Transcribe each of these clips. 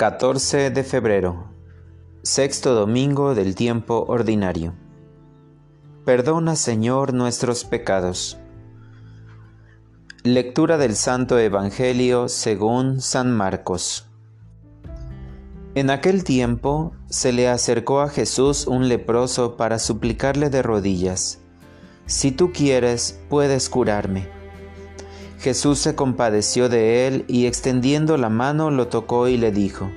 14 de febrero, sexto domingo del tiempo ordinario. Perdona, Señor, nuestros pecados. Lectura del Santo Evangelio según San Marcos. En aquel tiempo se le acercó a Jesús un leproso para suplicarle de rodillas, Si tú quieres, puedes curarme. Jesús se compadeció de él y extendiendo la mano lo tocó y le dijo,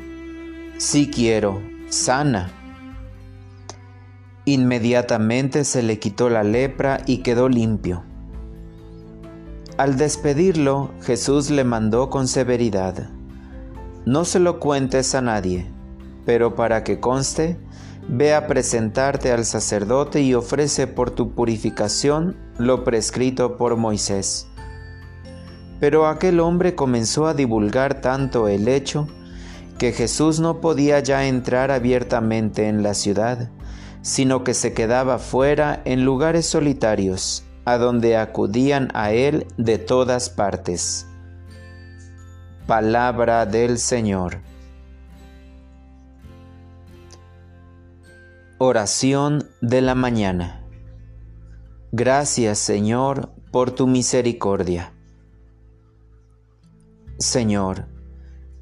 Sí quiero, sana. Inmediatamente se le quitó la lepra y quedó limpio. Al despedirlo, Jesús le mandó con severidad, No se lo cuentes a nadie, pero para que conste, ve a presentarte al sacerdote y ofrece por tu purificación lo prescrito por Moisés pero aquel hombre comenzó a divulgar tanto el hecho que Jesús no podía ya entrar abiertamente en la ciudad, sino que se quedaba fuera en lugares solitarios, a donde acudían a él de todas partes. Palabra del Señor. Oración de la mañana. Gracias Señor por tu misericordia. Señor,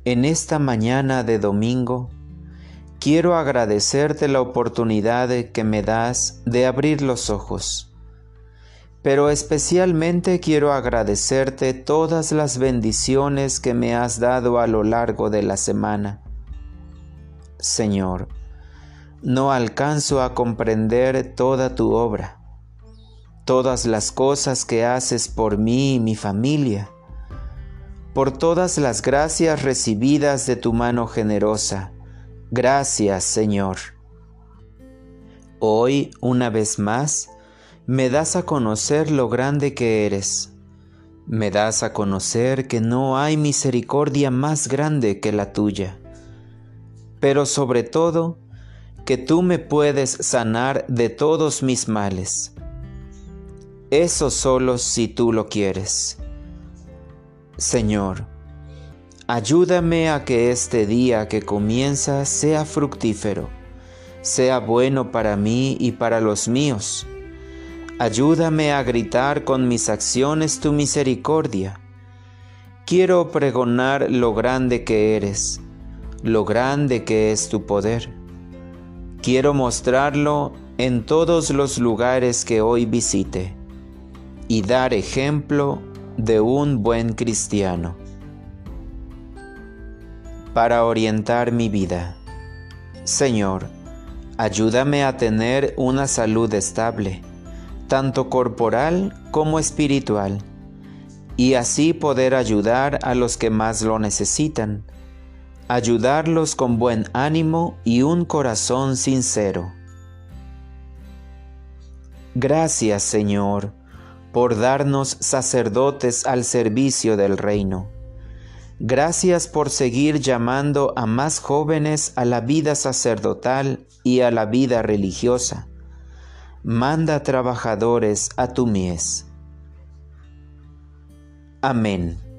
en esta mañana de domingo, quiero agradecerte la oportunidad que me das de abrir los ojos, pero especialmente quiero agradecerte todas las bendiciones que me has dado a lo largo de la semana. Señor, no alcanzo a comprender toda tu obra, todas las cosas que haces por mí y mi familia por todas las gracias recibidas de tu mano generosa. Gracias, Señor. Hoy, una vez más, me das a conocer lo grande que eres. Me das a conocer que no hay misericordia más grande que la tuya. Pero sobre todo, que tú me puedes sanar de todos mis males. Eso solo si tú lo quieres. Señor, ayúdame a que este día que comienza sea fructífero, sea bueno para mí y para los míos. Ayúdame a gritar con mis acciones tu misericordia. Quiero pregonar lo grande que eres, lo grande que es tu poder. Quiero mostrarlo en todos los lugares que hoy visite y dar ejemplo de un buen cristiano. Para orientar mi vida. Señor, ayúdame a tener una salud estable, tanto corporal como espiritual, y así poder ayudar a los que más lo necesitan, ayudarlos con buen ánimo y un corazón sincero. Gracias, Señor, por darnos sacerdotes al servicio del reino. Gracias por seguir llamando a más jóvenes a la vida sacerdotal y a la vida religiosa. Manda trabajadores a tu mies. Amén.